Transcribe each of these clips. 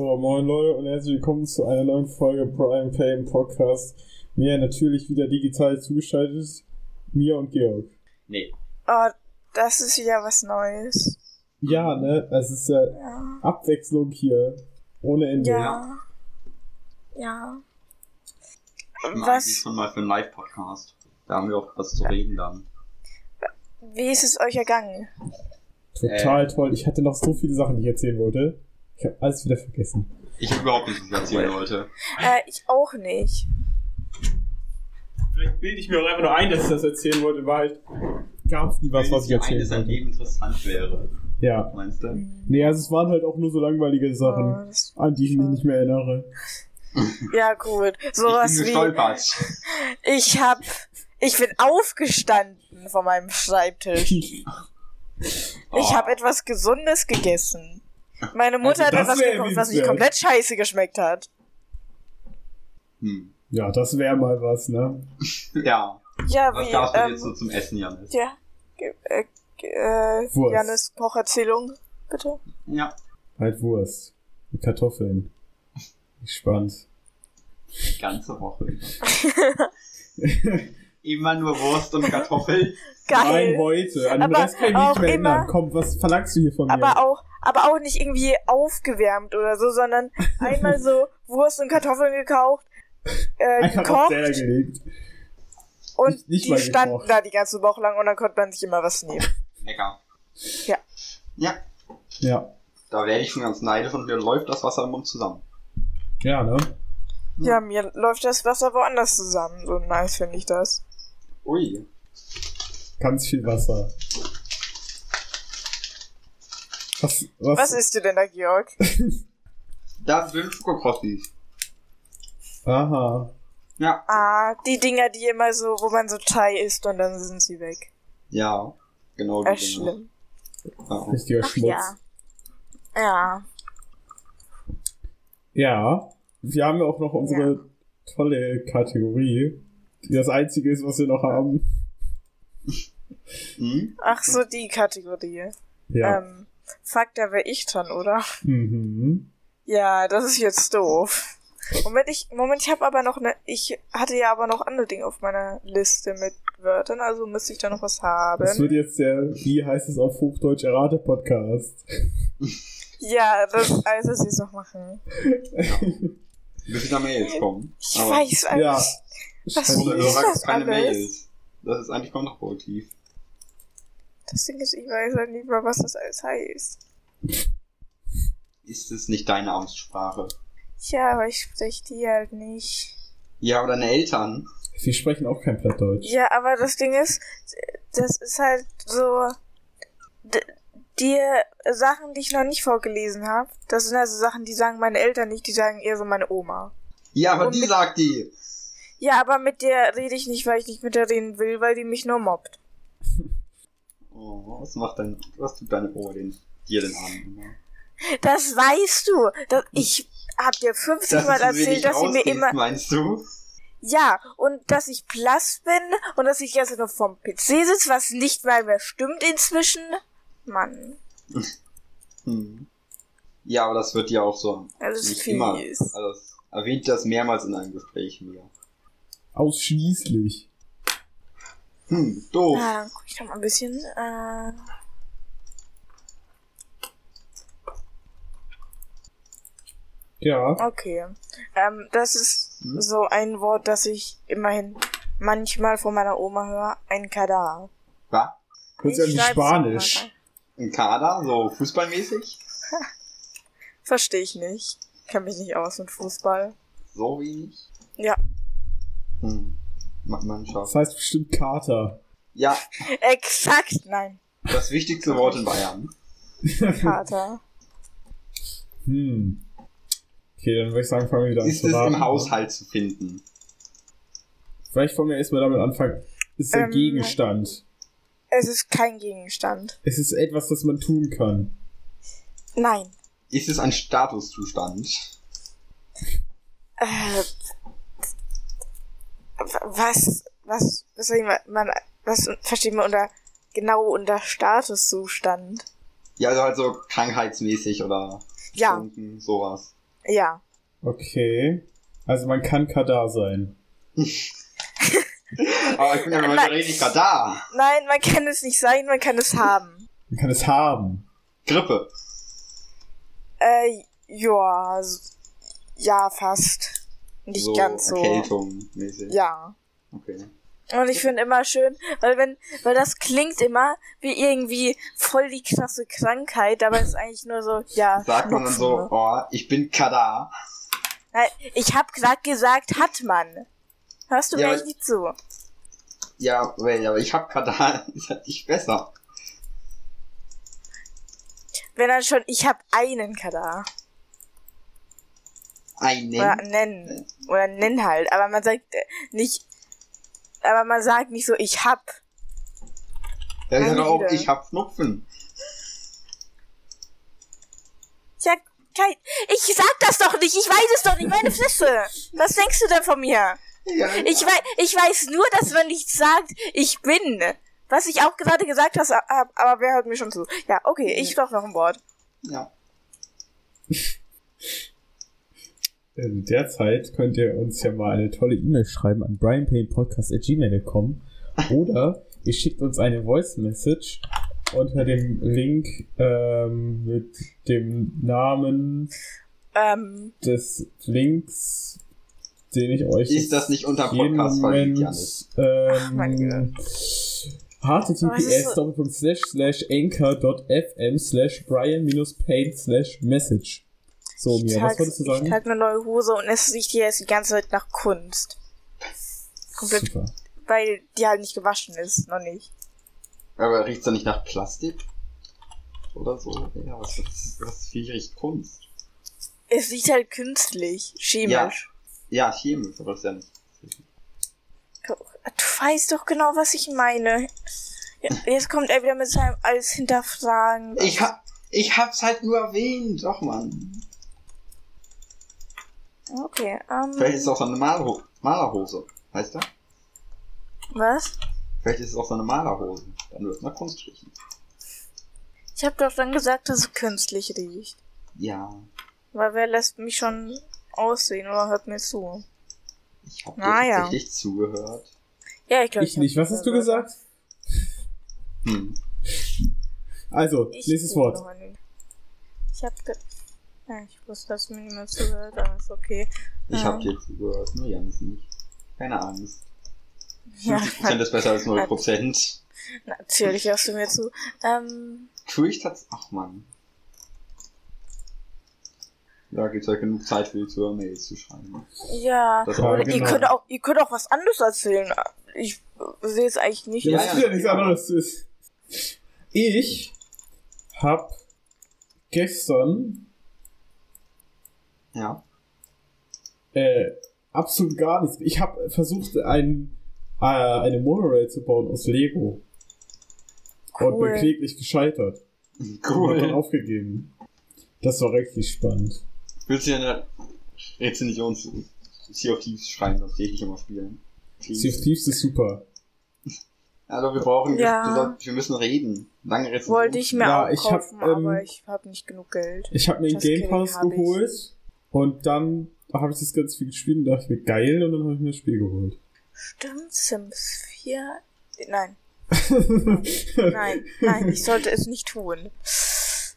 So, moin Leute und herzlich willkommen zu einer neuen Folge Prime im Podcast. Mir natürlich wieder digital zugeschaltet, Mia und Georg. Nee. Oh, das ist wieder was Neues. Ja, ne, es ist ja, Ja. Abwechslung hier. Ohne Ende. Ja. Ja. Eigentlich Was, schon mal für einen Live-Podcast. Da haben wir auch was zu reden dann. wie ist es euch ergangen? Total toll. Ich hatte noch so viele Sachen, die ich erzählen wollte. Ich habe alles wieder vergessen. Ich habe überhaupt nicht, was ich erzählen wollte. Äh, ich auch nicht. Vielleicht bilde ich mir auch einfach nur ein, dass ich das erzählen wollte. Wahrheit gab es nie was, was ich erzählen wollte. Leben interessant wäre, Ja. meinst du? Nee, also es waren halt auch nur so langweilige Oh, Sachen, das, an die ich mich nicht mehr erinnere. ja, gut. ich Sowas bin wie, gestolpert. ich hab, ich bin aufgestanden von meinem Schreibtisch. Ich Oh. habe etwas Gesundes gegessen. Meine Mutter Also hat das etwas gekocht, was mich komplett scheiße geschmeckt hat. Hm. Ja, das wäre mal was, ne? Ja. Ja, Was wie, gab's denn ähm, jetzt so zum Essen, Janis? ja, äh, äh, Wurst. Janis Kocherzählung, bitte. Ja. Halt Wurst. Mit Kartoffeln. Spannend. Die ganze Woche. Immer nur Wurst und Kartoffeln. Geil. Nein, heute. An den Aber Rest kann ich nicht mehr immer- erinnern. Komm, was verlangst du hier von mir? aber auch, aber auch nicht irgendwie aufgewärmt oder so, sondern einmal so Wurst und Kartoffeln gekauft, äh, Einfach auf gekocht Teller gelegt. und nicht- nicht die mal standen gekocht. da die ganze Woche lang und dann konnte man sich immer was nehmen. Lecker. Ja. Ja. Ja. Da werde ich schon ganz neidisch und mir läuft das Wasser im Mund zusammen. Ja, ne? Ja, mir läuft das Wasser woanders zusammen. So nice finde ich das. Ui. Ganz viel Wasser. Was, was, Was isst du denn da, Georg? Das sind Schokokrossis. Aha. Ja. Ah, die Dinger, die immer so, wo man so Chai isst und dann sind sie weg. Ja. Genau die Dinge. schlimm. Ja. Richtiger Ach Schmutz. ja. Ja. Ja. Wir haben ja auch noch unsere tolle Kategorie, die das einzige ist, was wir noch haben. Hm? Ach so, die Kategorie. Ja. Ähm, fuck, da wäre ich dran, oder? Mhm. Ja, das ist jetzt doof. Moment, ich, Moment, ich habe aber noch ne, ich hatte ja aber noch andere Dinge auf meiner Liste mit Wörtern, also müsste ich da noch was haben. Das wird jetzt der, wie heißt es auf Hochdeutsch, Errate-Podcast. ja, das alles, was wir jetzt noch machen. Müssen da Mails kommen. Ich Aber- weiß eigentlich. Ja. Was Oder du ist sagst das keine alles? Mails. Das ist eigentlich kontraproduktiv. Das Ding ist, ich weiß halt nicht mal, was das alles heißt. Ist es nicht deine Amtssprache? Ja, aber ich spreche die halt nicht. Ja, aber deine Eltern. Wir sprechen auch kein Plattdeutsch. Ja, aber das Ding ist, das ist halt so, die Sachen, die ich noch nicht vorgelesen habe, das sind also Sachen, die sagen meine Eltern nicht, die sagen eher so meine Oma. Ja, aber Und die sagt die. Ja, aber mit der rede ich nicht, weil ich nicht mit der reden will, weil die mich nur mobbt. Oh, was macht dein, was tut deine Oma den, dir denn an? Das weißt du. Das, ich hab dir 50 Dass Mal erzählt, dass sie mir immer... meinst du? Ja, und dass ich blass bin und dass ich jetzt nur vom PC sitze, was nicht mal mehr stimmt inzwischen. Mann, Hm. Ja, aber das wird dir auch so das ist nicht fies. immer. Also das erwähnt das mehrmals in einem Gespräch mir. Ausschließlich. Hm, doof. Ja, dann guck ich doch mal ein bisschen. Äh, Ja. okay. Ähm, das ist Hm? so ein Wort, das ich immerhin manchmal von meiner Oma höre. Ein Kadar. Was? Hört sich an Spanisch. Ein Kader, so fußballmäßig? Verstehe ich nicht. Kenn mich nicht aus mit Fußball. So wenig? Ja. Hm. Ma- Mannschaft. Das heißt bestimmt Kater. Ja, Exakt, nein. das wichtigste Wort in Bayern. Vater. Hm. Okay, dann würde ich sagen, fangen wir wieder an Ist zu es raten. im Haushalt zu finden? Vielleicht wollen wir erstmal damit anfangen. Ist der Ähm, Gegenstand. Es ist kein Gegenstand. Es ist etwas, das man tun kann. Nein. Ist es ein Statuszustand? Äh, was, was, was soll ich mal, man, was versteht man unter, genau unter Statuszustand? Ja, also halt so krankheitsmäßig oder Ja. Stunden, sowas. Ja. Okay. Also man kann Kadar sein. Aber ich bin ja Nein. mal richtig gerade da. Nein, man kann es nicht sein, man kann es haben. Man kann es haben. Grippe. Äh, ja, ja, fast. Nicht so ganz so. Erkältung mäßig. Ja. Okay. Und ich finde immer schön, weil wenn, weil das klingt immer wie irgendwie voll die krasse Krankheit, aber es ist eigentlich nur so, ja. Sagt man dann so, oh, ich bin Kadar. Nein, ich hab grad gesagt, hat man. Hörst du Ja, mir aber- nicht zu? Ja, well, aber ich hab Kadar. Ist halt nicht besser. Wenn dann schon, ich hab einen Kadar. Einen. Oder nennen. Oder nennen halt. Aber man sagt äh, nicht, aber man sagt nicht so, ich hab. Sagt eine auch, ich hab Schnupfen. Ja, kein, ich sag das doch nicht, ich weiß es doch nicht, meine Fresse. Was denkst du denn von mir? Ja, Ich weiß, ich weiß nur, dass man nicht sagt, ich bin. Was ich auch gerade gesagt habe, aber wer hört mir schon zu? Ja, okay, ich doch noch ein Wort. ja. In der Zeit könnt ihr uns ja mal eine tolle E-Mail schreiben an brianpainpodcast.gmail.com oder ihr schickt uns eine Voice Message unter dem Link ähm, mit dem Namen Ähm, des Links, den ich euch Ist das nicht unter Podcast verlinkt, ähm, Güte. https Aber es ist doppelpunkt slash slash anchor.fm slash brian minus paint slash message. So, ich Mia, was trage wolltest du sagen? trag eine neue Hose und es riecht hier jetzt die ganze Zeit nach Kunst. Komplett, Super. weil die halt nicht gewaschen ist, noch nicht. Aber riecht's doch nicht nach Plastik? Oder so? Ja, was, was, was wie riecht Kunst? Es riecht halt künstlich, chemisch. Ja, chemisch, aber das ist ja nicht. Du weißt doch genau, was ich meine. Ja, Jetzt kommt er wieder mit seinem alles hinterfragen. Ich hab, ich hab's halt nur erwähnt, doch man. Okay, ähm. Vielleicht ist es auch so eine Malerho Malerhose, weißt du? Was? Vielleicht ist es auch so eine Malerhose. Dann wird es nach Kunst riechen. Ich habe doch dann gesagt, dass es künstlich riecht. Ja, Weil wer lässt mich schon aussehen oder hört mir zu? ich hab dir Ah, tatsächlich zugehört. Ja, ich glaube. Ich nicht. Was hast du gesagt? Hm. Also, Ich nächstes Wort. Ich hab ge ja, ich wusste, dass mir niemand zuhört, aber ist okay. Ich Ja. hab dir zugehört, nur Janis nicht. Keine Angst. Ja, 50% ist besser als 0%. natürlich hörst du mir zu. Ähm, Tue ich das? Ach man. Da gibt's halt genug Zeit für die Zuhörmails zu schreiben. ja. Das Ja, auch Oder genau. ihr könnt auch, ihr könnt auch was anderes erzählen. Ich sehe es eigentlich nicht. Ja, Ja, das ja, ist ja nichts ja. anderes. ist. Ich hab gestern Ja. äh, absolut gar nichts. Ich habe versucht, ein, äh, eine Monorail zu bauen aus Lego. Und bin Cool. kläglich gescheitert. Und hab dann Cool. aufgegeben. Das war richtig spannend. Willst du eine Rezension zu Sea of Thieves schreiben, das täglich immer spielen? Sea of Thieves ist super. Also wir brauchen, Ja. wir, müssen reden. Lange Rezension. Wollte ich mir Ja, auch ich hab, kaufen, ähm, aber ich habe nicht genug Geld. Ich habe mir Das Game Pass hab ich. Und dann habe ich das ganz viel gespielt und dachte mir, geil, und dann habe ich mir das Spiel geholt. Stimmt, Sims 4? Nein, nein, nein, ich sollte es nicht tun.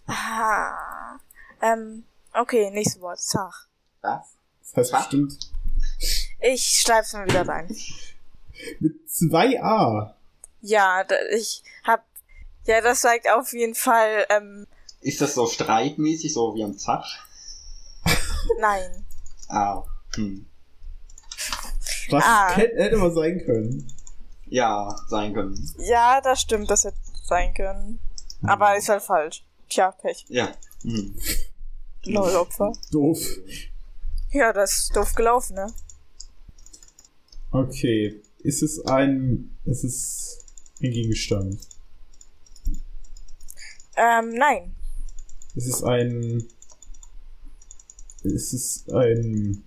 Ah, ähm, okay, nächstes Wort, Zach. Was? Das heißt Was? bestimmt Ich schreib's mir wieder rein. mit 2a. Ja, da, ich hab, ja, das sagt auf jeden Fall, ähm, Ist das so streitmäßig, so wie am Zach? Nein. Ah, hm. Das Ah. hätte, hätte mal sein können. Ja, sein können. Ja, das stimmt, das hätte sein können. Aber ist halt falsch. Tja, Pech. Ja. Hm. Lol, Opfer. Doof. Ja, das ist doof gelaufen, ne? Okay. Ist es ein. Ist es ein Gegenstand? Ähm, nein. Ist es ein. Ist es ein.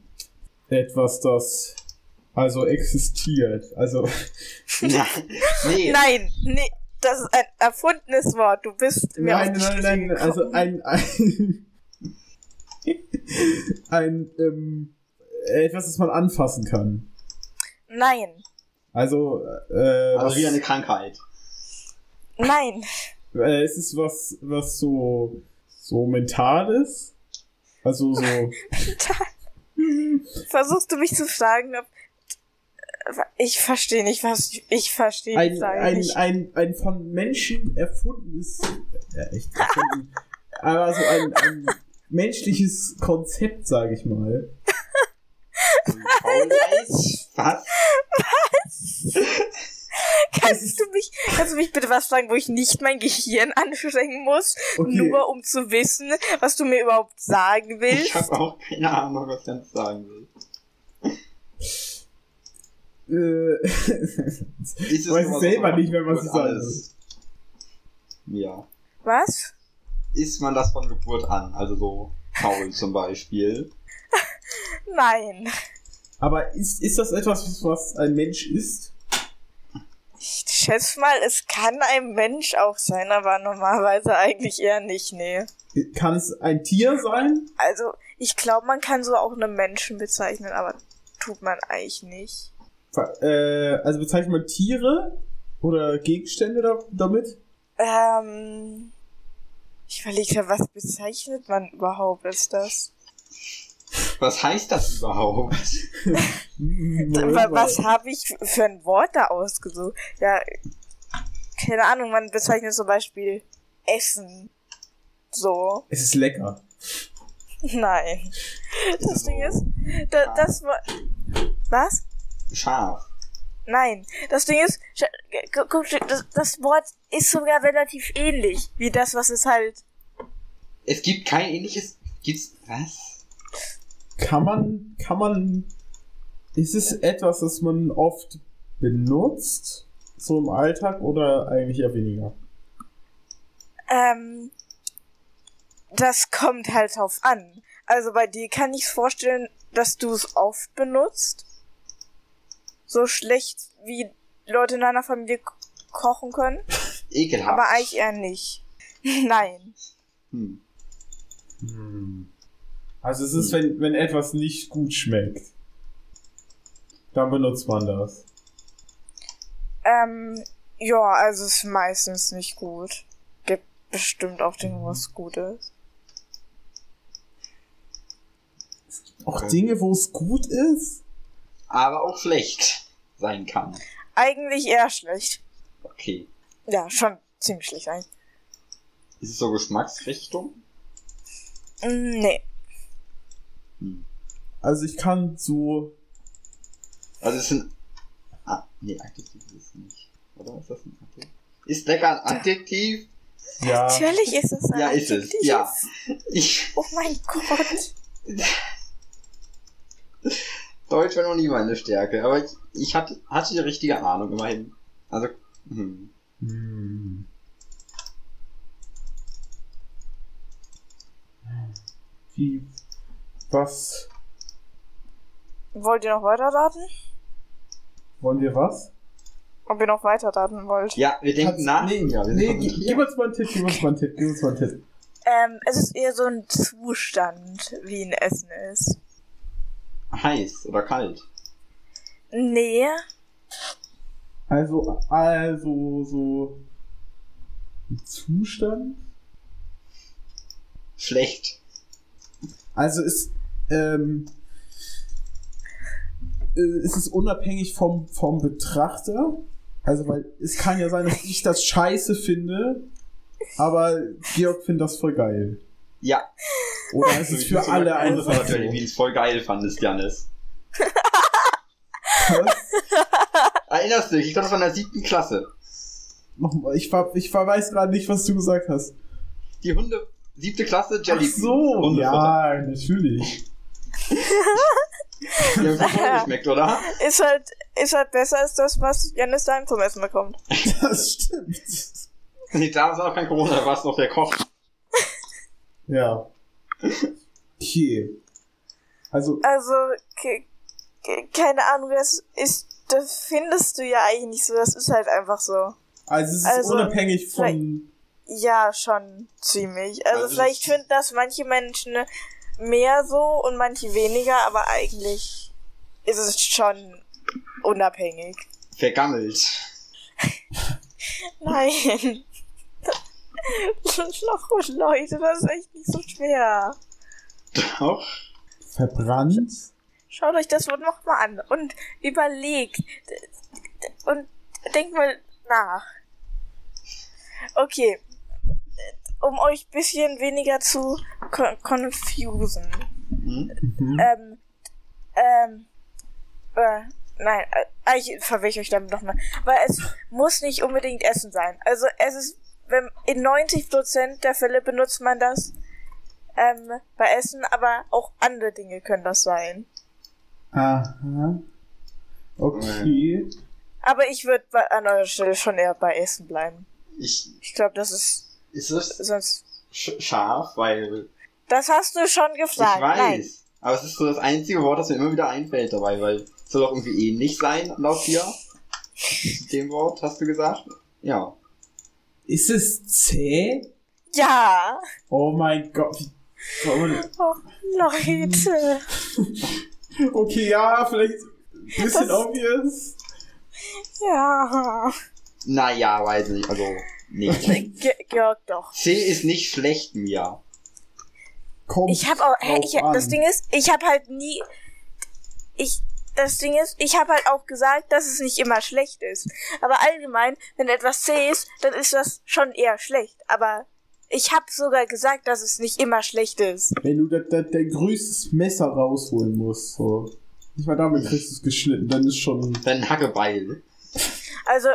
Etwas, das. Also existiert. Also. Nee. Nein, nee, das ist ein erfundenes Wort. Du bist mir Nein, auf die nein, nein, nein. Also ein. ein ein, ähm, etwas, das man anfassen kann. Nein. Also, äh, Also was, wie eine Krankheit. Nein. äh, ist es was, was so, so mental ist? Also so, Versuchst du mich zu fragen, ob. Ich verstehe nicht, was. Ich verstehe ein, ein, nicht. ein, ein von Menschen erfundenes, ja, echt erfunden, aber so ein, ein menschliches Konzept, sage ich mal. Faulheit? Was? Kannst du mich, kannst du mich bitte was fragen, wo ich nicht mein Gehirn anstrengen muss, Okay. nur um zu wissen, was du mir überhaupt sagen willst? Ich habe auch keine Ahnung, was Jens sagen will. Äh, Ist es Weiß selber nicht mehr, was ich sagen alles? Ja. Was? Ist man das von Geburt an? Also so faul zum Beispiel. Nein. aber ist, ist das etwas, was ein Mensch ist? Ich schätze mal, es kann ein Mensch auch sein, aber normalerweise eigentlich eher nicht, nee. Kann es ein Tier sein? Also, ich glaube, man kann so auch einen Menschen bezeichnen, aber tut man eigentlich nicht. Äh, also bezeichnet man Tiere oder Gegenstände da, damit? Ähm, ich überlege ja, was bezeichnet man überhaupt als das? Was heißt das überhaupt? Wa- Was habe ich für ein Wort da ausgesucht? Ja, keine Ahnung, man bezeichnet zum Beispiel Essen. So. Es ist lecker. Nein. Das Ding ist, da, das war. Was? Scharf. Nein. Das Ding ist, guck, das, das Wort ist sogar relativ ähnlich wie das, was es halt. Es gibt kein ähnliches. Gibt's. Was? Kann man, kann man, ist es etwas, das man oft benutzt, so im Alltag oder eigentlich eher weniger? Ähm, das kommt halt drauf an. Also bei dir kann ich vorstellen, dass du es oft benutzt. So schlecht wie Leute in deiner Familie ko- kochen können. Ekelhaft. Aber eigentlich eher nicht. Nein. Hm. Also es ist, wenn, wenn etwas nicht gut schmeckt, dann benutzt man das. Ähm, ja, also es ist meistens nicht gut. Gibt bestimmt auch Dinge, was gut ist. Auch Okay. Dinge, wo es gut ist? Aber auch schlecht sein kann. Eigentlich eher schlecht. Okay. Ja, schon ziemlich schlecht eigentlich. Ist es so Geschmacksrichtung? Mm, Nee. Hm. Also ich kann so, Also es sind. Ah, nee, Adjektiv ist es nicht. Oder ist das ein Adjektiv? Ist lecker ein Adjektiv? ja, Natürlich ist es ein Ja, ist es. Adjektiv. Ja. Ich. Oh mein Gott. Deutsch war noch nie meine Stärke, aber ich, ich hatte, hatte die richtige Ahnung immerhin. Also, hm. Hm. Wie, was, Wollt ihr noch weiter raten? wollen wir was? Ob ihr noch weiter raten wollt? Ja, wir denken Kannst- nach. Nee, ja, wir nee, sind gib, uns mal einen Tipp, gib uns mal einen Tipp, gib uns mal einen Tipp. Ähm, es ist eher so ein Zustand, wie ein Essen ist. Heiß oder kalt. Nee. Also, also, so, ein Zustand? Schlecht. Also ist, ähm, äh, ist es unabhängig vom, vom Betrachter? Also, weil es kann ja sein, dass ich das scheiße finde, aber Georg findet das voll geil. Ja. Oder ist es für wusste alle einfach du natürlich, wie so? du es voll geil fandest, Janis. Was? Erinnerst du dich? Ich glaube, das war in der siebten Klasse. Nochmal, ich, ver ich ver- weiß gerade nicht, was du gesagt hast. Die Hunde, siebte Klasse, Ach Jelly. so, Hundefutter. ja, natürlich. Die haben so voll geschmeckt, oder? Ist halt, ist halt besser als das, was Janis daheim zum Essen bekommt. Das stimmt. Nee, damals war noch kein Corona, da war es noch der Koch. Ja. Okay. Also, Also, ke- ke- keine Ahnung, das ist, das findest du ja eigentlich nicht so, das ist halt einfach so. also es ist Also, unabhängig von. Ja, schon ziemlich. Also, Also vielleicht finden das manche Menschen mehr so und manche weniger, aber eigentlich ist es schon unabhängig. Vergammelt. Nein. Doch, Leute, das ist echt nicht so schwer. Doch. Verbrannt? Schaut euch das Wort nochmal an und überlegt und denkt mal nach. Okay. Um euch bisschen weniger zu con confusen. Hm? Mhm. Ähm, ähm, äh, nein, äh, ich verwirre euch damit nochmal. Weil es muss nicht unbedingt Essen sein. Also es ist, wenn in 90% der Fälle benutzt man das ähm, bei Essen, aber auch andere Dinge können das sein. Aha. Okay. Aber ich würde an eurer Stelle schon eher bei Essen bleiben. Ich, Ich glaube, das ist ist es sonst. sch scharf, weil Das hast du schon ich gefragt. weiß. Nein. Aber es ist so das einzige Wort, das mir immer wieder einfällt dabei, weil es soll doch irgendwie ähnlich sein, laut dir. Dem Wort, hast du gesagt? Ja. Ist es zäh? Ja. Oh mein Gott. wie- Oh, Leute. Okay, ja, vielleicht ein bisschen Das- obvious. Ja. Naja, weiß nicht, also, nicht. Ge Georg doch. C ist nicht schlecht, Mia. Kommt Ich habe auch, hä, drauf ich, das. Ding ist, ich habe halt nie, ich, das Ding ist, ich habe halt auch gesagt, dass es nicht immer schlecht ist. Aber allgemein, wenn etwas zäh ist, dann ist das schon eher schlecht. Aber ich habe sogar gesagt, dass es nicht immer schlecht ist. Wenn du da, da, dein größtes Messer rausholen musst, so. Nicht mal damit kriegst du es geschnitten, dann ist schon. Dann Hackebeil. Also,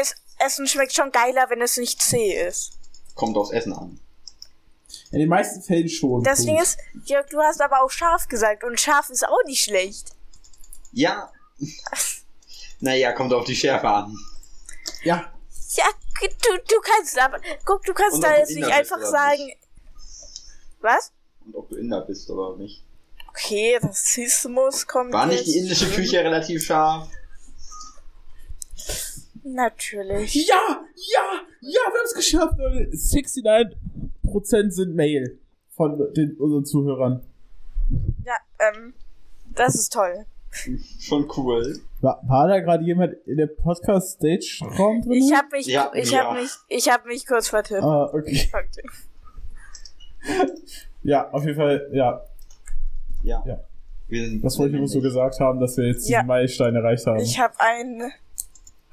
es, Essen schmeckt schon geiler, wenn es nicht zäh ist. Kommt aufs Essen an. In den meisten Fällen schon. Das. Ding ist, Jörg, du hast aber auch scharf gesagt und scharf ist auch nicht schlecht. Ja. naja, kommt auf die Schärfe an. Ja, Ja, du, du kannst aber, guck, du kannst Und da jetzt nicht einfach sagen. Was? Und ob du Inder bist oder nicht. Okay, Rassismus kommt War nicht jetzt. die indische Küche relativ scharf? Natürlich. Ja, ja, ja, wir haben es geschafft, Leute. 69% sind Mail von den, unseren Zuhörern. Ja, ähm, das ist toll. Schon cool. War, war da gerade jemand in der Podcast-Stage-Raum drin? Ich habe mich, Ja, ich ja. habe mich, ich habe mich kurz vertippt. Ah, okay. Okay. Ja, auf jeden Fall, ja. Ja. Ja. Wir sind Das wollte ich nur so gesagt haben, dass wir jetzt Ja. diesen Meilenstein erreicht haben. Ich habe einen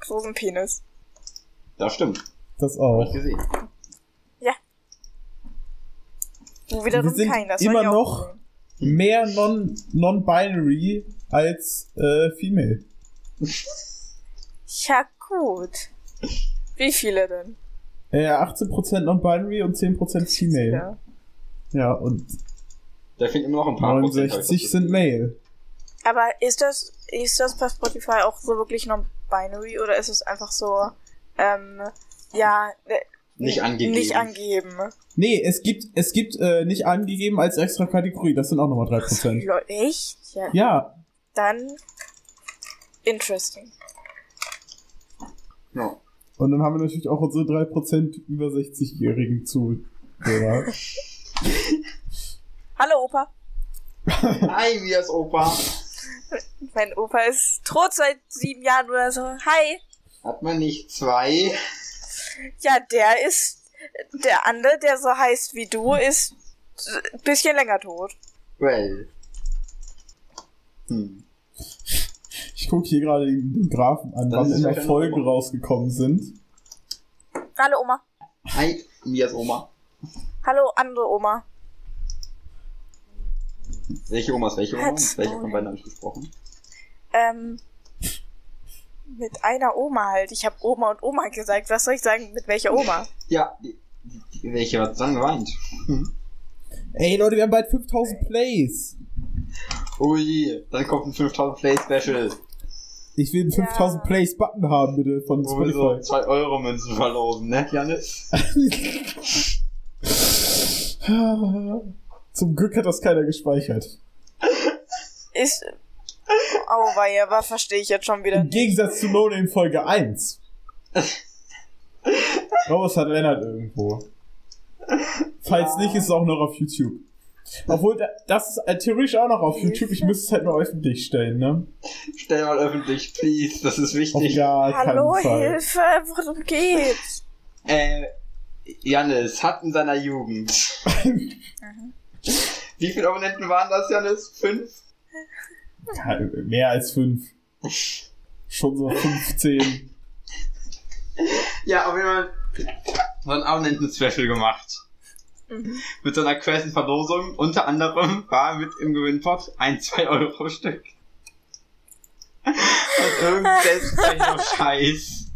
großen Penis. Das stimmt. das Hab auch. ich gesehen. Du wiederum Wir sind kein, das immer ja noch- cool. Mehr non- non-binary als äh, female. Ja, gut. Wie viele denn? Äh, 18% non-binary und 10% female. Ja. Ja, und Da fehlen immer noch ein paar Prozent, hab ich 69 das sind male. Aber ist das, ist das bei Spotify auch so wirklich non-binary oder ist es einfach so, ähm, ja, äh, Nicht angegeben. Nicht angeben. Nee, es gibt, es gibt äh, nicht angegeben als extra Kategorie. Das sind auch nochmal 3%. Lol, Echt? Ja. Ja, Dann interesting. Ja. und dann haben wir natürlich auch unsere 3% über 60-jährigen Zuhörer. Hallo Opa. Hi, wie ist Opa? Mein Opa ist tot seit sieben Jahren oder so. Hi. Hat man nicht zwei? Ja, der ist, der andere, der so heißt wie du, ist ein bisschen länger tot. Well. Hm. Ich gucke hier gerade den, den Graphen an, Das wann immer keine Folgen Oma. rausgekommen sind. Hallo Oma. Hi, ist Oma? Hallo andere Oma. Welche Oma ist welche Oma? Hat's Welche von beiden habe ich gesprochen? Ähm, mit einer Oma halt. Ich habe Oma und Oma gesagt. Was soll ich sagen? Mit welcher Oma? Ja, die, die, welche hat dann geweint? Hm. Ey Leute, wir haben bald 5000 Plays. Ui, dann kommt ein 5000 Play Special, Ich will einen Ja. 5000 Plays Button haben, bitte, von wo wir so Spotify. 2 Euro Münzen verlosen, ne, Janis? Zum Glück hat das keiner gespeichert. Ist. Oh, weia, was verstehe ich jetzt schon wieder Im nicht. Gegensatz zu No Name Folge 1. Raus hat Lennart irgendwo. Falls Ja. nicht, ist es auch noch auf YouTube. Obwohl, da- das ist äh, theoretisch auch noch auf YouTube. Ich müsste es halt nur öffentlich stellen, ne? Stell mal öffentlich, please, das ist wichtig. gar Hallo. Hilfe, worum geht's? Äh, Jannis hat in seiner Jugend. Wie viele Abonnenten waren das, Jannis? Fünf? Ja, mehr als fünf. Schon so 15. Ja, auf jeden Fall so ein Abonnenten-Special gemacht. Mit so einer crazy Verlosung. Unter anderem war mit im Gewinnpot ein 2-Euro-Stück. Und irgendein Scheiß.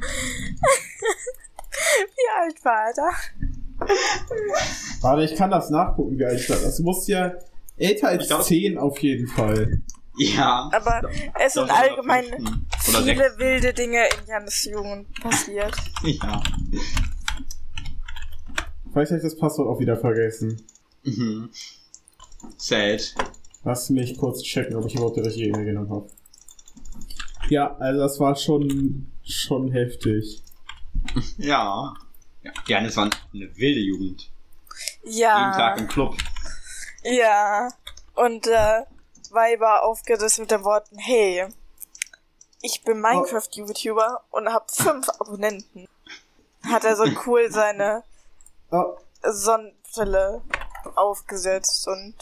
Wie alt war er da? Warte, ich kann das nachgucken, wie alt ich war. Das muss ja älter als glaub- 10 auf jeden Fall. Ja. Aber es sind allgemein viele sechsten. wilde Dinge in Jannes Jugend passiert. Ja. Vielleicht habe ich das Passwort auch wieder vergessen. Mhm. Sad. Lass mich kurz checken, ob ich überhaupt die richtige E-Mail genommen habe. Ja, also das war schon, schon heftig. Ja. Ja, Janis war eine wilde Jugend. Jeden Tag Ja, im Club. Ja. Und äh, Weiber aufgerissen mit den Worten, hey, ich bin Minecraft-YouTuber und hab fünf Abonnenten. Hat er so cool seine Oh, Sonnenbrille aufgesetzt und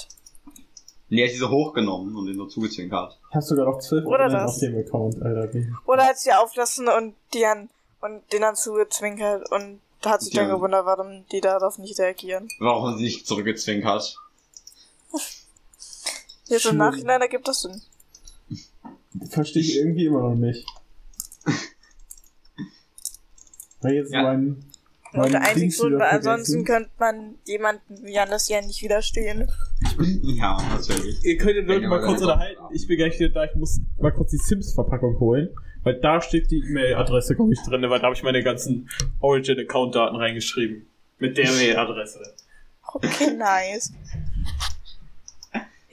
Nee, er hat sie so hochgenommen und ihn so zugezwinkert. ich habe sogar noch 12 Oder Abonnenten das. auf dem Account, Alter. Wie- Oder hat sie auflassen und die dann und den dann zugezwinkert und da hat sich dann Ja. gewundert, warum die darauf nicht reagieren. Warum sie nicht zurückgezwinkert? Jetzt im. Nachhinein ergibt das Sinn. Verstehe ich irgendwie immer noch nicht. Weil jetzt Ja. mein, Und mein der einzige Grund, weil ansonsten könnte man jemanden wie Janus ja nicht widerstehen. Ja, natürlich. Ihr könnt Leute mal kurz unterhalten. Ich bin gleich wieder da. Ich muss mal kurz die Sims-Verpackung holen. Weil da steht die E-Mail-Adresse, glaube ich, drin. Weil da habe ich meine ganzen Origin-Account-Daten reingeschrieben. Mit der E-Mail-Adresse. Okay, nice.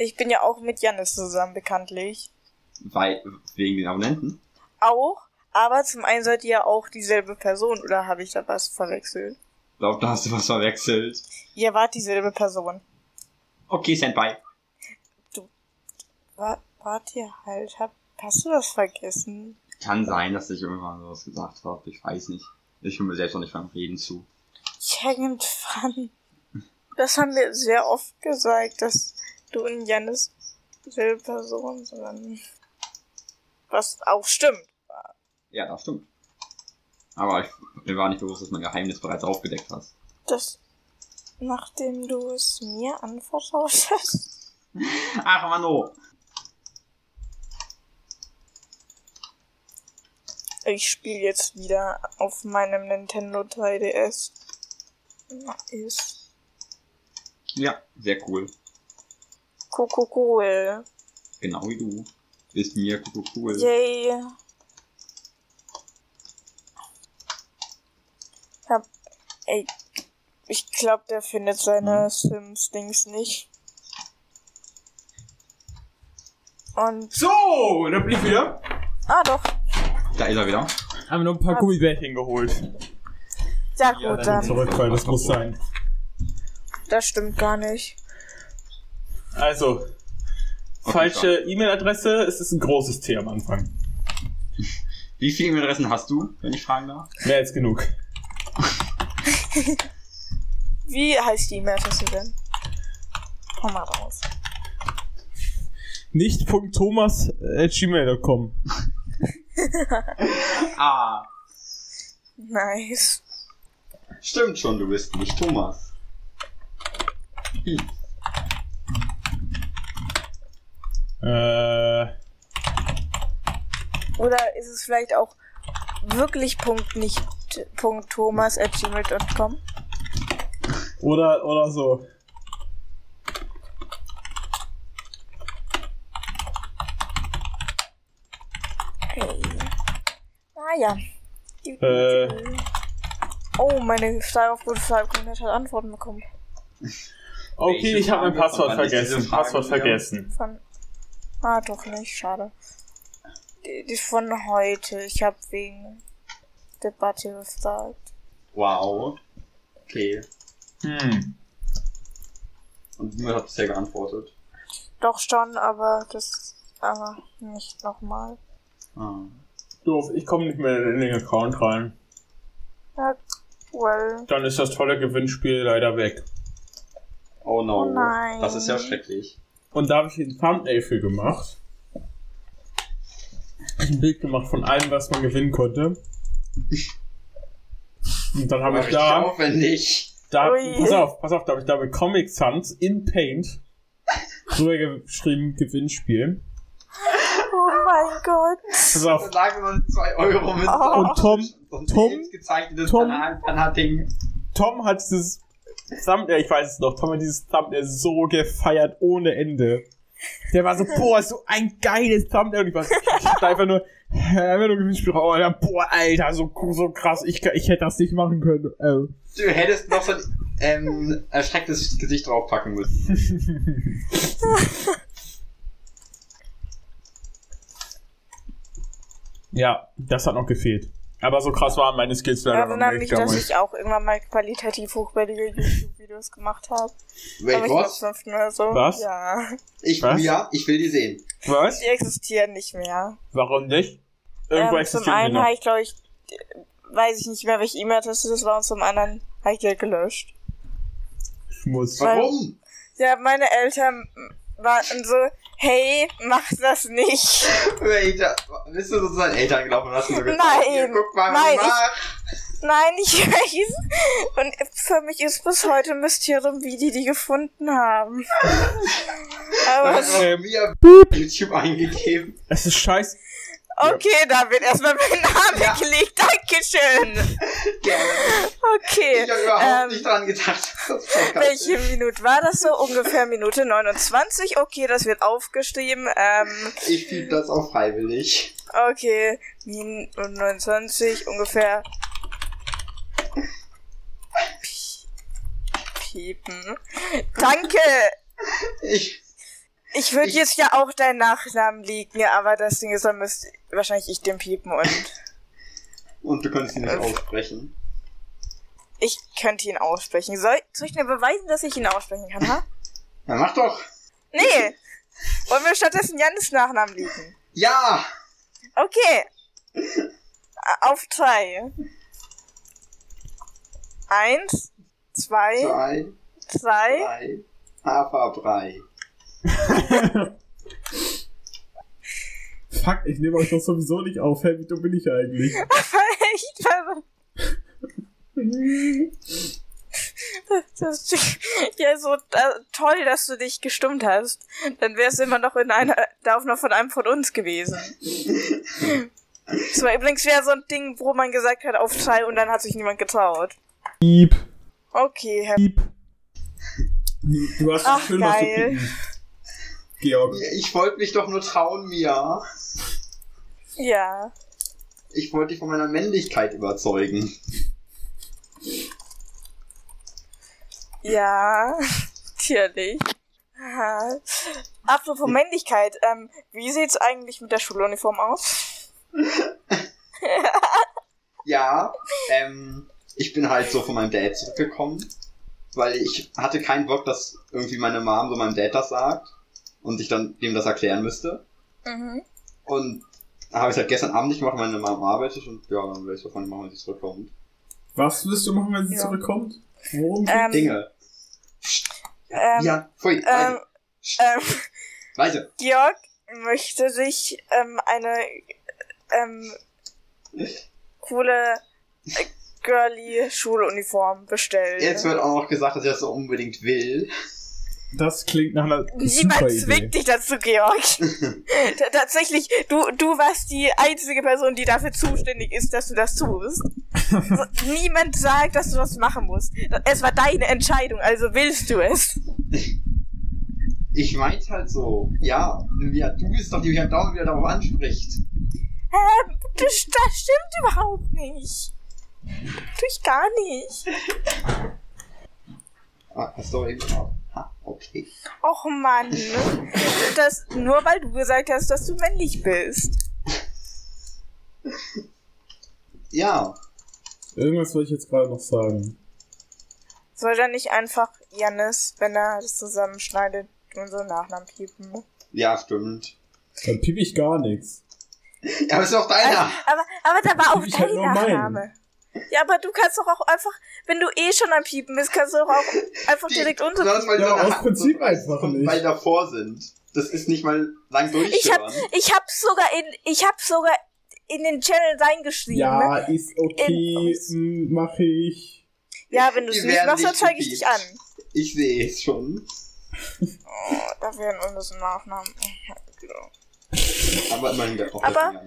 Ich bin ja auch mit Jannis zusammen, bekanntlich. Weil, wegen den Abonnenten? Auch, aber zum einen seid ihr ja auch dieselbe Person, oder habe ich da was verwechselt? Ich glaube, da hast du was verwechselt. Ihr wart dieselbe Person. Okay, Senpai. War, wart ihr halt? Hab, hast du das vergessen? Kann sein, dass ich irgendwann sowas gesagt habe. Ich weiß nicht. Ich höre mir selbst noch nicht beim Reden zu. Irgendwann. Das haben wir sehr oft gesagt, dass du und Jannis dieselbe Person sind. Was auch stimmt. Ja, das stimmt. Aber ich, mir war nicht bewusst, dass mein Geheimnis bereits aufgedeckt hast. Das, nachdem du es mir anvertraut hast. Ach, Mano. Ich spiele jetzt wieder auf meinem Nintendo 3DS. Nice. Ja, sehr cool. Cool, cool, cool. Genau wie du. Ist mir cool. cool. Yay. Ich hab, ey, ich glaube, der findet seine Sims-Dings nicht. Und, So, da bin ich wieder. ah doch, Da ist er wieder. Haben wir noch ein paar Gummibärchen geholt. ja Ja, gut, dann dann. Zurück, weil das muss sein. Das stimmt gar nicht. Also, falsche E-Mail-Adresse. Es ist ein großes T am Anfang. Wie viele E-Mail-Adressen hast du, wenn ich fragen darf? Mehr als genug. Wie heißt die E-Mail-Adresse denn? Komm mal raus. Nicht.thomas.gmail.com Ah, Nice. stimmt schon, du bist nicht Thomas. Hm. Äh, Oder ist es vielleicht auch wirklich Punkt nicht Punkt Thomas at gmail.com? oder, oder so. Hey. Ah ja. Äh. Oh, meine Frage auf gute Frage hat Antworten bekommen. Okay, Welche ich habe mein? Passwort vergessen. Passwort vergessen. Von. Ah, doch nicht, schade. Die, die von heute. Ich habe wegen Debatte gefragt. Wow. Okay. Hm. Und niemand hat bisher geantwortet. Doch schon, aber das, aber nicht nochmal. Ah. Doof, ich komme nicht mehr in den Account rein. Ja, well. Dann ist das tolle Gewinnspiel leider weg. Oh no. Oh nein. Das ist ja schrecklich. Und da habe ich ein Thumbnail für gemacht. Ein Bild gemacht von allem, was man gewinnen konnte. Und dann habe ich da, aufwendig. da, Ui. pass auf, pass auf, da habe ich da mit Comic Sans in Paint drüber geschrieben Gewinnspiel. Oh mein Gott. Pass Da auf, lagen noch 2 Euro mit. Oh. Und Tom- und Tom- Tom, gezeichnetes Tom-. Tom hat dieses Thumbnail, ich weiß es noch, Tom hat dieses Thumbnail so gefeiert ohne Ende. Der war so, boah, so ein geiles Thumbnail. Und ich war so, ich hab da einfach nur, einfach nur Gewinnspiel. Und dann, Boah, Alter, so, so krass, ich, ich hätte das nicht machen können. Äh. Du hättest noch so ein ähm, erschrecktes Gesicht draufpacken müssen. Ja, das hat noch gefehlt. Aber so krass waren meine Skills leider noch Erinnere mich, nicht dass ich auch irgendwann mal qualitativ hochwertige YouTube-Videos gemacht habe. Wait, Aber ich was? oder so. Was? Ja. Ich, Was? ja, ich will die sehen. Was? Die existieren nicht mehr. Warum nicht? Irgendwo ähm, zum existieren die einen habe ich, glaube ich, weiß ich nicht mehr, welche E-Mail-Adresse das war, und zum anderen habe ich die halt gelöscht. Ich muss. Warum? Ja, meine Eltern waren so, hey, mach das nicht. Bist du so zu deinen Eltern gelaufen und hast du so gesagt, Nein, hier, guck mal, nein, was ich mach. Nein, ich weiß. Und für mich ist bis heute ein Mysterium, wie die die gefunden haben. Aber du Ähm, mir YouTube eingegeben? Es ist scheiße. Okay, da wird erstmal mein Name Ja. gelegt. Dankeschön. Gerne. Okay. Ich habe überhaupt ähm, nicht dran gedacht. Welche Minute war das so? Ungefähr Minute 29. Okay, das wird aufgeschrieben. Ähm, Ich fiel das auch freiwillig. okay, Minute 29 ungefähr. Pie- Piepen. Danke. Ich, Ich würde jetzt ja auch deinen Nachnamen liegen, aber das Ding ist, dann müsste wahrscheinlich ich den piepen und und du konntest ihn nicht aussprechen. ich könnte ihn aussprechen. Soll, soll ich mir beweisen, dass ich ihn aussprechen kann, ha? Na, mach doch. Nee. Wollen wir stattdessen Jannis Nachnamen liegen? Ja! Okay. Auf drei. Eins, zwei, Zwei, drei. drei, Haferbrei. Fuck, ich nehme euch doch sowieso nicht auf. Hey, wie dumm bin ich eigentlich? Echt? Also, das, ja, so da, toll, dass du dich gestummt hast. Dann wärst du immer noch in einer, da noch von einem von uns gewesen. Das war übrigens wieder so ein Ding, wo man gesagt hat, auf drei und dann hat sich niemand getraut. Piep, Okay, Herr. piep. Du hast Ach, schön was geil. picken. Georg. Ich wollte mich doch nur trauen, Mia. Ja. Ich wollte dich von meiner Männlichkeit überzeugen. Ja, natürlich. Apropos Männlichkeit, ähm, wie sieht's eigentlich mit der Schuluniform aus? Ja, ähm, ich bin halt so von meinem Dad zurückgekommen, weil ich hatte keinen Bock, dass irgendwie meine Mom so meinem Dad das sagt und ich dann dem das erklären müsste. Mhm. Und habe ich halt gestern Abend nicht gemacht, meine Mom arbeitet und ja, dann werde ich davon machen, wenn sie zurückkommt. Was wirst du machen, wenn sie Ja. zurückkommt? Worum? Ähm, Dinge. Ähm, ja, pfui, ähm, ähm, leise. Georg möchte sich ähm, eine ähm, coole äh, girly Schuluniform bestellen. Jetzt wird auch noch gesagt, dass ich das so unbedingt will. Das klingt nach einer super Niemand Idee. zwingt dich dazu, Georg. T Tatsächlich, du, du warst die einzige Person, die dafür zuständig ist, dass du das tust. So, niemand sagt, dass du das machen musst. Es war deine Entscheidung, also willst du es. Ich meinte halt so, ja, ja, du bist doch die, die mich andauernd wieder darauf anspricht. Ähm, das, das stimmt überhaupt nicht. Tu ich gar nicht. Ah, hast du eben auch. Ha, okay. Och Mann. Das, nur weil du gesagt hast, dass du männlich bist. Ja, Irgendwas wollte ich jetzt gerade noch sagen. Soll da nicht einfach Janis, wenn er das zusammenschneidet, unseren Nachnamen piepen. Ja, stimmt. Dann piep ich gar nichts. Ja, aber ist doch deiner. Aber, aber da war auch Ich dein halt. Nachname. Ja, aber du kannst doch auch einfach, wenn du eh schon am Piepen bist, kannst du doch auch einfach Die- direkt unter. Besonders, weil die Ja, aus Prinzip so- einfach nicht. Weil davor sind. Das ist nicht mal lang Ich hab, ich hab sogar in, ich hab sogar in den Channel reingeschrieben. Ja, ist okay, mm, mach ich. Ja, wenn du es nicht werden machst, dann zeige ich dich an. Ich sehe es schon. Oh, da wären unsere Nachnamen. Aber immerhin der auch Aber-.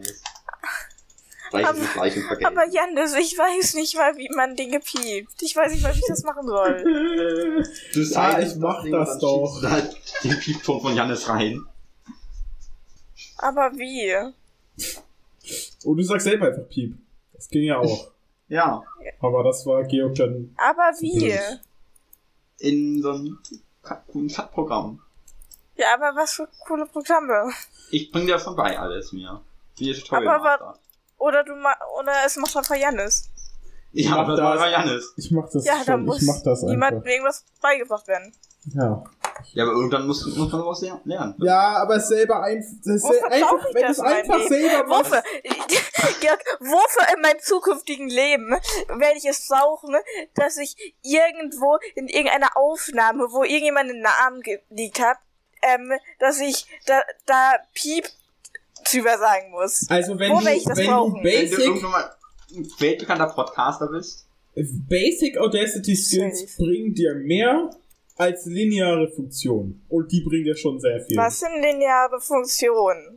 Gleich aber- ist gleich und vergessen. Aber Jandes, ich weiß nicht mal, wie man Dinge piept. Ich weiß nicht mal, wie ich das machen soll. Du Ja, silence ich mach Ding das doch. du halt den Piepton von Jannis rein. Aber wie? Und du sagst selber einfach Piep. Das ging ja auch. Ja. Aber das war Georg dann. Aber wie? blöd. In so einem Cut- ein Cut-Programm. Ja, aber was für coole Programme. Ich bring dir schon bei alles mir. Wie ihr Tutorial Aber macht. Oder du ma oder es macht einfach Jannis. Ja, mach aber das war das. Jannis. Ich mach das Ja, da schon. muss Ich mach das niemand irgendwas beigebracht werden. Ja. Ja, aber irgendwann muss, muss man sowas ler- lernen. Ja, aber selber einfach. Wofür einfach ich wenn es einfach Leben? selber machst. Wofür? Georg, wofür in meinem zukünftigen Leben werde ich es brauchen, dass ich irgendwo in irgendeiner Aufnahme, wo irgendjemand einen Namen gelegt hat, ähm, dass ich da, da Piep drüber sagen muss. Also wenn Wo du, ich das wenn brauchen? du Wenn du Basic, ein weltbekannter Podcaster bist. Basic Audacity Skills Safe. bringen dir mehr als lineare Funktionen. Und die bringen dir schon sehr viel. Was sind lineare Funktionen?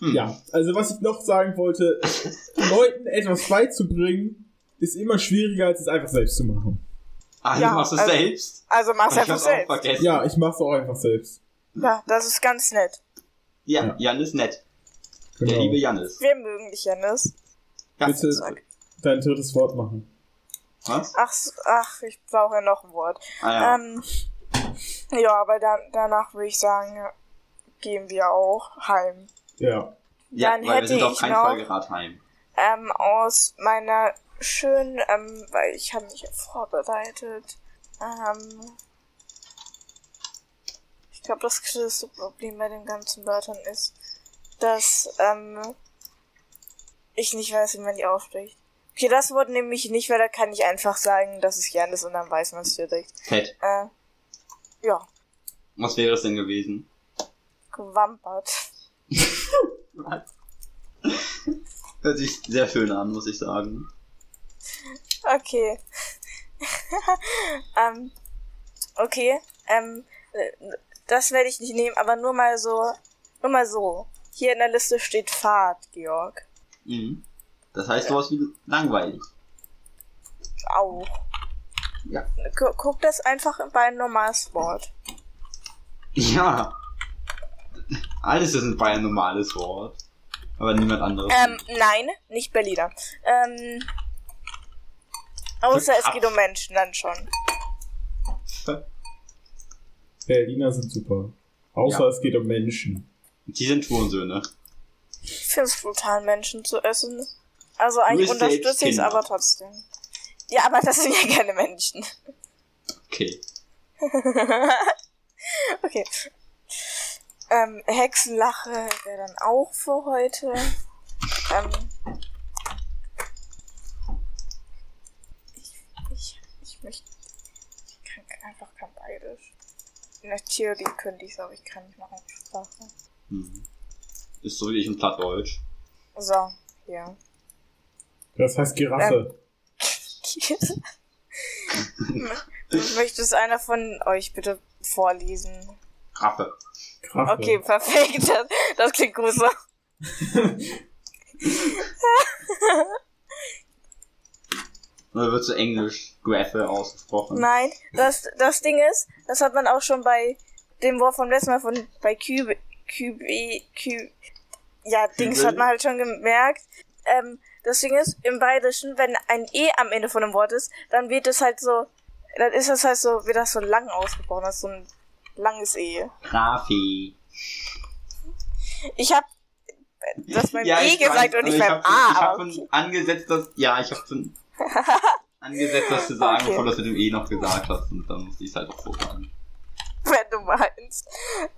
Hm. Ja, also was ich noch sagen wollte, Leuten etwas beizubringen, ist immer schwieriger, als es einfach selbst zu machen. Ah, Ja, du machst es also- selbst. Also mach's Und ich einfach selbst. vergessen. Ja, ich mach's auch einfach selbst. Ja, das ist ganz nett. Ja, Ja. Jan ist nett. Genau. Der liebe Janis. Wir mögen dich, Janis. Ja, Bitte dein drittes Wort machen. Was? Ach, ach, ich brauche ja noch ein Wort. Ah ja. Ähm, ja, aber dann, danach würde ich sagen, gehen wir auch heim. Ja. ja, dann weil wir hätte sind auf ich keinen noch- Fall gerade heim. Ähm, aus meiner schönen, ähm, weil ich habe mich ja vorbereitet. Ähm, ich glaube, das größte Problem bei den ganzen Wörtern ist, dass, ähm, ich nicht weiß, wie man die ausspricht. Okay, das Wort nehme ich nicht, weil da kann ich einfach sagen, dass es Jan ist und dann weiß man es direkt. Fett. Äh, ja, Was wäre es denn gewesen? gewampert. Was? Hört sich sehr schön an, muss ich sagen. Okay. ähm, okay. Ähm, äh, das werde ich nicht nehmen, aber nur mal so, nur mal so. Hier in der Liste steht Fahrt, Georg. Mhm. Das heißt sowas wie langweilig. Auch. Ja. Gu- Guck das einfach bei ein normales Wort. Ja. Alles ist ein Bayern ein normales Wort. Aber niemand anderes. Ähm, nein, nicht Berliner. Ähm, außer es geht um Menschen, dann schon. Berliner sind super. Außer Ja. es geht um Menschen. Die sind Turnsöhne. Ich finde es brutal, Menschen zu essen. Also eigentlich unterstütze ich es, aber trotzdem. Ja, aber das sind ja keine Menschen. Okay. Okay. Ähm, Hexenlache wäre dann auch für heute. Ähm, ich, ich, ich möchte. Ich kann einfach kein Bayerisch. In der Theorie könnte ich es, aber ich kann nicht machen Sprache. Hm. Ist so wie ich in Plattdeutsch. So, hier. Das heißt Giraffe. Möchtest einer von euch bitte vorlesen? Raffe. Graffe. Okay, perfekt. Das, das klingt gut so. Oder wird so Englisch Graffe ausgesprochen? Nein, das, das Ding ist, das hat man auch schon bei dem Wort vom letzten Mal von, bei Kübe, Kübe, Kübe, ja, Dings hat man halt schon gemerkt. Ähm, das Ding ist, im Bayerischen, wenn ein E am Ende von einem Wort ist, dann wird es halt so, dann ist das halt so, wird das so lang ausgesprochen, das ist so ein langes E. Grafi. Ich hab das beim E ich gesagt weiß, und nicht ich beim hab A, Ich aber hab okay. schon angesetzt, dass, ja, ich hab schon, angesetzt, das zu sagen, Okay. bevor du das mit dem E noch gesagt hast. Und dann musste ich es halt auch so sagen. Wenn du meinst.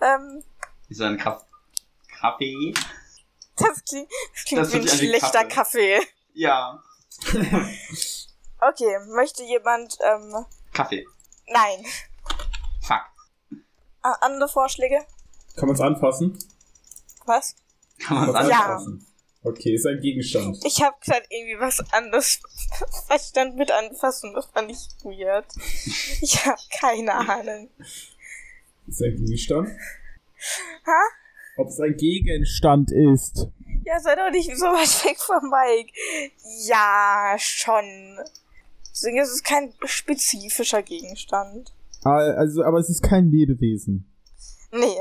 Ähm, Ist ein Kaff Kaffee? das klingt, das klingt Das wie ein schlechter Kaffee. Ja. Okay, möchte jemand, ähm, Kaffee. nein. Fuck. A- andere Vorschläge? Kann man es anfassen? Was? Kann man Kann's sagen? Ja. Okay, ist ein Gegenstand. Ich habe gerade irgendwie was anderes verstanden mit anfassen. Das fand ich weird. Ich habe keine Ahnung. Ist ein Gegenstand? Ha? Ob es ein Gegenstand ist? Ja, sei doch nicht so weit weg vom Mike. Ja, schon. Deswegen ist es kein spezifischer Gegenstand. Also, aber es ist kein Lebewesen. Nee.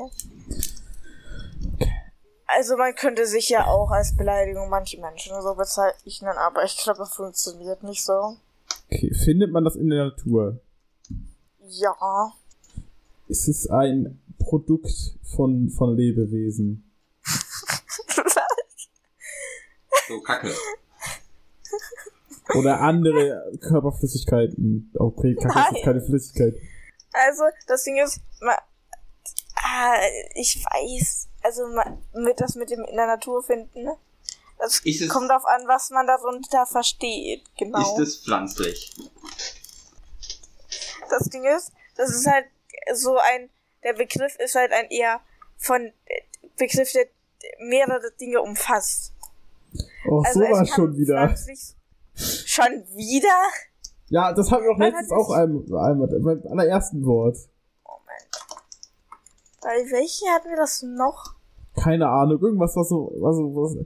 Also man könnte sich ja auch als Beleidigung manche Menschen so bezeichnen, aber ich glaube, das funktioniert nicht so. Okay, findet man das in der Natur? Ja. Ist es ein Produkt von, von Lebewesen? So, Kacke. Oder andere Körperflüssigkeiten? Okay, Kacke ist Nein. jetzt keine Flüssigkeit. Also, das Ding ist, ma, ah, ich weiß, also mit das mit dem in der Natur finden, ne? das Ist es- kommt auf an, was man darunter versteht, genau. Ist es pflanzlich? das Ding ist, das ist halt so ein, der Begriff ist halt ein eher von äh, Begriff, der mehrere Dinge umfasst. Oh, Also so war schon wieder. Schon wieder? Ja, das haben wir auch letztens auch einmal, einmal beim allerersten Wort. Bei welchen hatten wir das noch? Keine Ahnung, irgendwas, was so, also, was,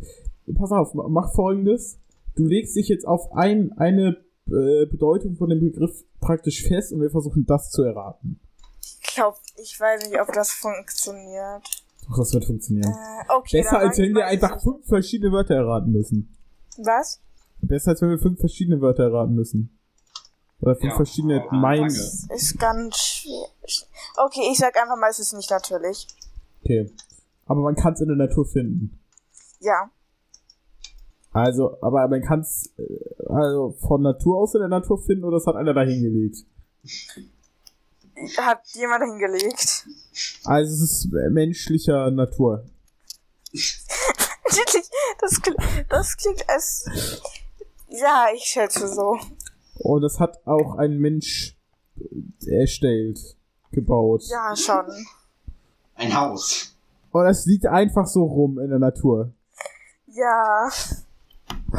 pass auf, mach folgendes. Du legst dich jetzt auf ein, eine äh, Bedeutung von dem Begriff praktisch fest und wir versuchen das zu erraten. Ich glaube, ich weiß nicht, ob das funktioniert. Doch, das wird funktionieren. Äh, okay. Besser als wenn wir einfach fünf verschiedene Wörter erraten müssen. Was? Besser als wenn wir fünf verschiedene Wörter erraten müssen. Oder fünf Ja. verschiedene danke. Ist ganz schwer. Okay, ich sag einfach mal, es ist nicht natürlich. Okay. Aber man kann es in der Natur finden. Ja. Also, aber man kann es also von Natur aus in der Natur finden oder das hat einer da hingelegt. Hat jemand hingelegt. Also es ist äh, menschlicher Natur. Wirklich, das, klingt, das klingt als. Ja, ich schätze so. Und das hat auch ein Mensch erstellt, gebaut. Ja, schon. Ein Haus. Und es liegt einfach so rum in der Natur. Ja.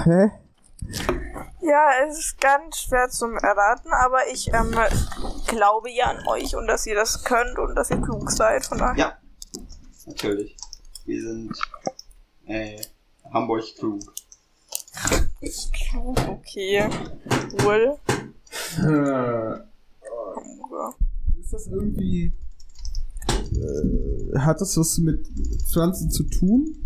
Hä? Ja, es ist ganz schwer zum Erraten, aber ich ähm, glaube ja an euch und dass ihr das könnt und dass ihr klug seid. Von daher. Ja. Natürlich. Wir sind äh, Hamburg klug. Ich klug, okay. Wohl. Äh, ist das irgendwie. Äh, hat das was mit Pflanzen zu tun?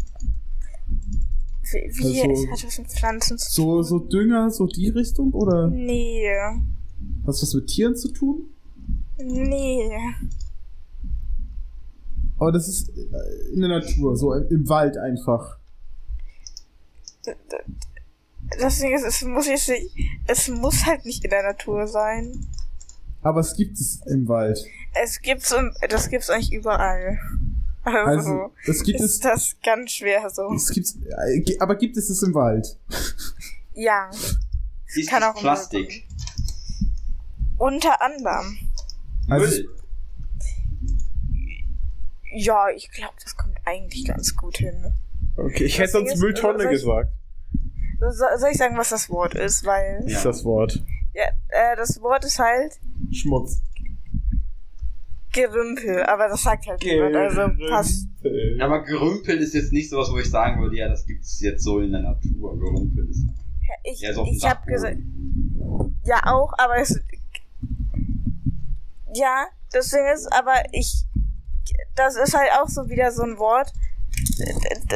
Wie, wie Also- hat was mit Pflanzen zu So, so Dünger, so die Richtung? Oder Nee. hat das was mit Tieren zu tun? Nee. Aber das ist äh, in der Natur, so im, im Wald einfach. Das Ding ist, es muss jetzt nicht, es muss halt nicht in der Natur sein. Aber es gibt es im Wald. Es gibt's, im- das gibt's eigentlich überall. Also, Also, es gibt es. ist das ganz schwer so. Es gibt's, äh, aber gibt es es im Wald? Ja, Ist Kann es auch Plastik? unter anderem. Also- Müll. Ja, ich glaube, das kommt eigentlich ganz gut hin. Okay, ich Das hätte sonst Mülltonne gesagt. So, soll ich sagen, was das Wort ist? Weil, Ja. Ist das Wort. ja, äh, das Wort ist halt Schmutz. Gerümpel, aber das sagt halt niemand, also passt. Gerümpel. Ja, aber Gerümpel ist jetzt nicht sowas, wo ich sagen würde, ja, das gibt's jetzt so in der Natur. Gerümpel ist. Ich, Er ist auf dem ich hab gesagt, ja auch, aber es, ja, das Ding ist, aber ich, das ist halt auch so wieder so ein Wort.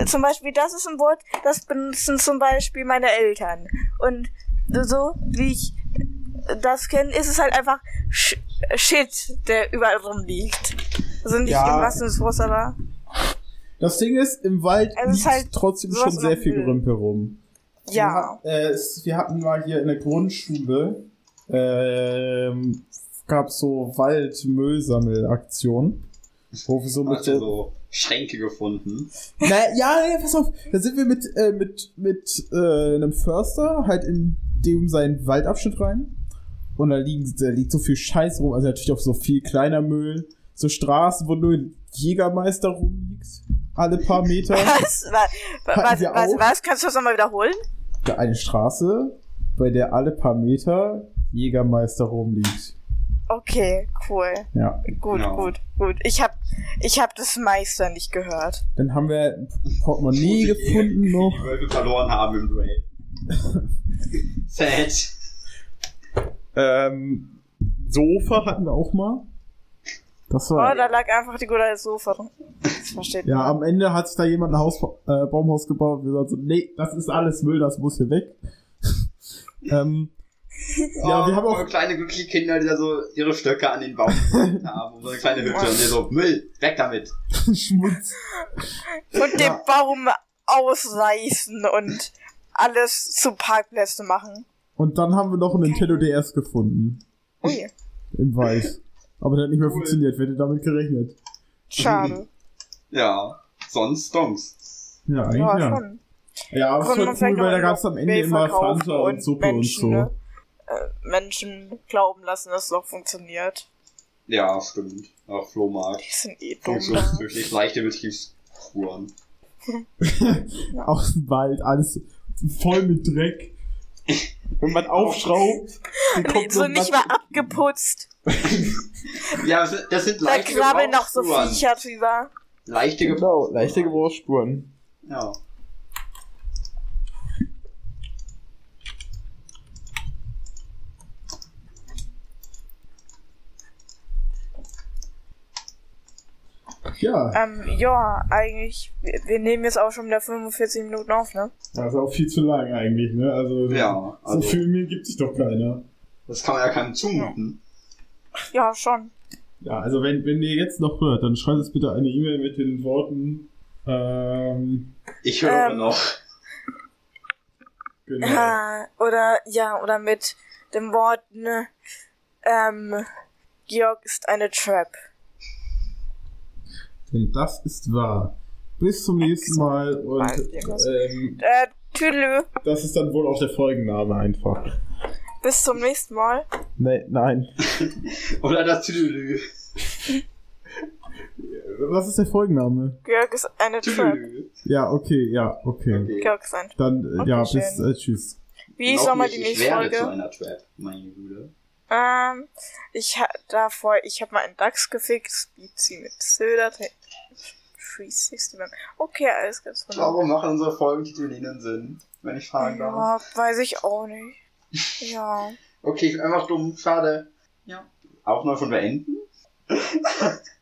Zum Beispiel, das ist ein Wort, das benutzen zum Beispiel meine Eltern. Und so, wie ich das kenne, ist es halt einfach Sh Shit, der überall rumliegt. Also nicht Ja. im Wortes, aber Das Ding ist, im Wald Also liegt halt trotzdem schon sehr viel. Gerümpel rum. ja. Wir, äh, wir hatten mal hier in der Grundschule ähm, gab so Waldmüllsammelaktionen. Wo wir so mit er so, Schränke gefunden. Na, ja, ja, pass auf. Da sind wir mit, äh, mit, mit äh, einem Förster halt in dem seinen Waldabschnitt rein. Und da, liegen, da liegt so viel Scheiß rum. Also natürlich auch so viel kleiner Müll. So Straßen, wo nur ein Jägermeister rumliegt. Alle paar Meter. Was? Was? Was? Was? was? Kannst du das nochmal wiederholen? Da eine Straße, bei der alle paar Meter Jägermeister rumliegt. Okay, cool. Ja. Gut, Ja. gut, gut. Ich hab, ich hab das Meister nicht gehört. Dann haben wir ein Portemonnaie Die- gefunden noch. Die Wölfe verloren haben im Duell. Sad. Ähm, Sofa hatten wir auch mal. Das Oh, war. da lag einfach die gute alte Sofa drin. Das versteht Ja, am Ende hat sich da jemand ein Haus, äh, Baumhaus gebaut und gesagt so, nee, das ist alles Müll, das muss hier weg. ähm, ja, wir haben auch, so kleine glückliche Kinder, die da so ihre Stöcke an den Baum haben. Und so eine kleine Hütte. Und die so, Müll, weg damit. Schmutz. Und den Ja. Baum ausreißen und alles zu Parkplätze machen. Und dann haben wir noch einen Nintendo DS gefunden. Ui, Im Wald. Aber der hat nicht mehr Cool. funktioniert. Wer hätte damit gerechnet? schade. Ja, sonst Stonks. Ja, eigentlich Ja, ja. aber es Konnte war cool, weil da noch gab's am Ende immer Fanta und Suppe Menschen, und so. ne, Menschen glauben lassen, dass es auch funktioniert. Ja, stimmt. Auch Flohmarkt. Die sind eh dumm. da. Funktionstüchtig, leichte Betriebsspuren. Aus dem Wald, alles voll mit Dreck. Wenn man aufschraubt, dann kommt so nicht mal abgeputzt. Ja, das sind, das sind Da leichte krabbeln noch so. Viecher drüber. Leichte Genau, Gebrauchsspuren. leichte Gebrauchsspuren. Ja. Ja, Ähm, ja, eigentlich, wir, nehmen jetzt auch schon wieder 45 Minuten auf, ne? das ist auch viel zu lang eigentlich, ne? Also, Ja, so also, viel mir gibt sich doch keiner. das kann man ja keinem zumuten. Ja, schon. Ja, also wenn, wenn ihr jetzt noch hört, dann schreibt uns bitte eine E-Mail mit den Worten, ähm, Ich höre Ähm. noch. genau. Äh, oder, ja, oder mit dem Wort, ne, ähm, Georg ist eine Trap. Denn das ist wahr. Bis zum nächsten Mal und ähm, Äh, Tüdelü, das ist dann wohl auch der Folgenname einfach. bis zum nächsten Mal. Nee, nein. Oder das Tüdelü. Was ist der Folgenname? Georg ist eine Trap. Ja, okay, ja, okay. Okay. Georg ist ein Dann, äh, Okay, ja, schön. bis, äh, tschüss. Wie ist nochmal die Ich nächste werde zu Folge? einer Trap, meine Güte. Ähm, ich ha davor, ich habe mal einen DAX gefixt, Beatsy mit Söder, 360 Mann. Okay, alles ganz wunderbar. Warum machen unsere Folgentitel ihnen Sinn, wenn ich fragen darf? Ja, weiß ich auch nicht. Ja. Okay, einfach dumm, schade. Ja. Auch neu von beenden?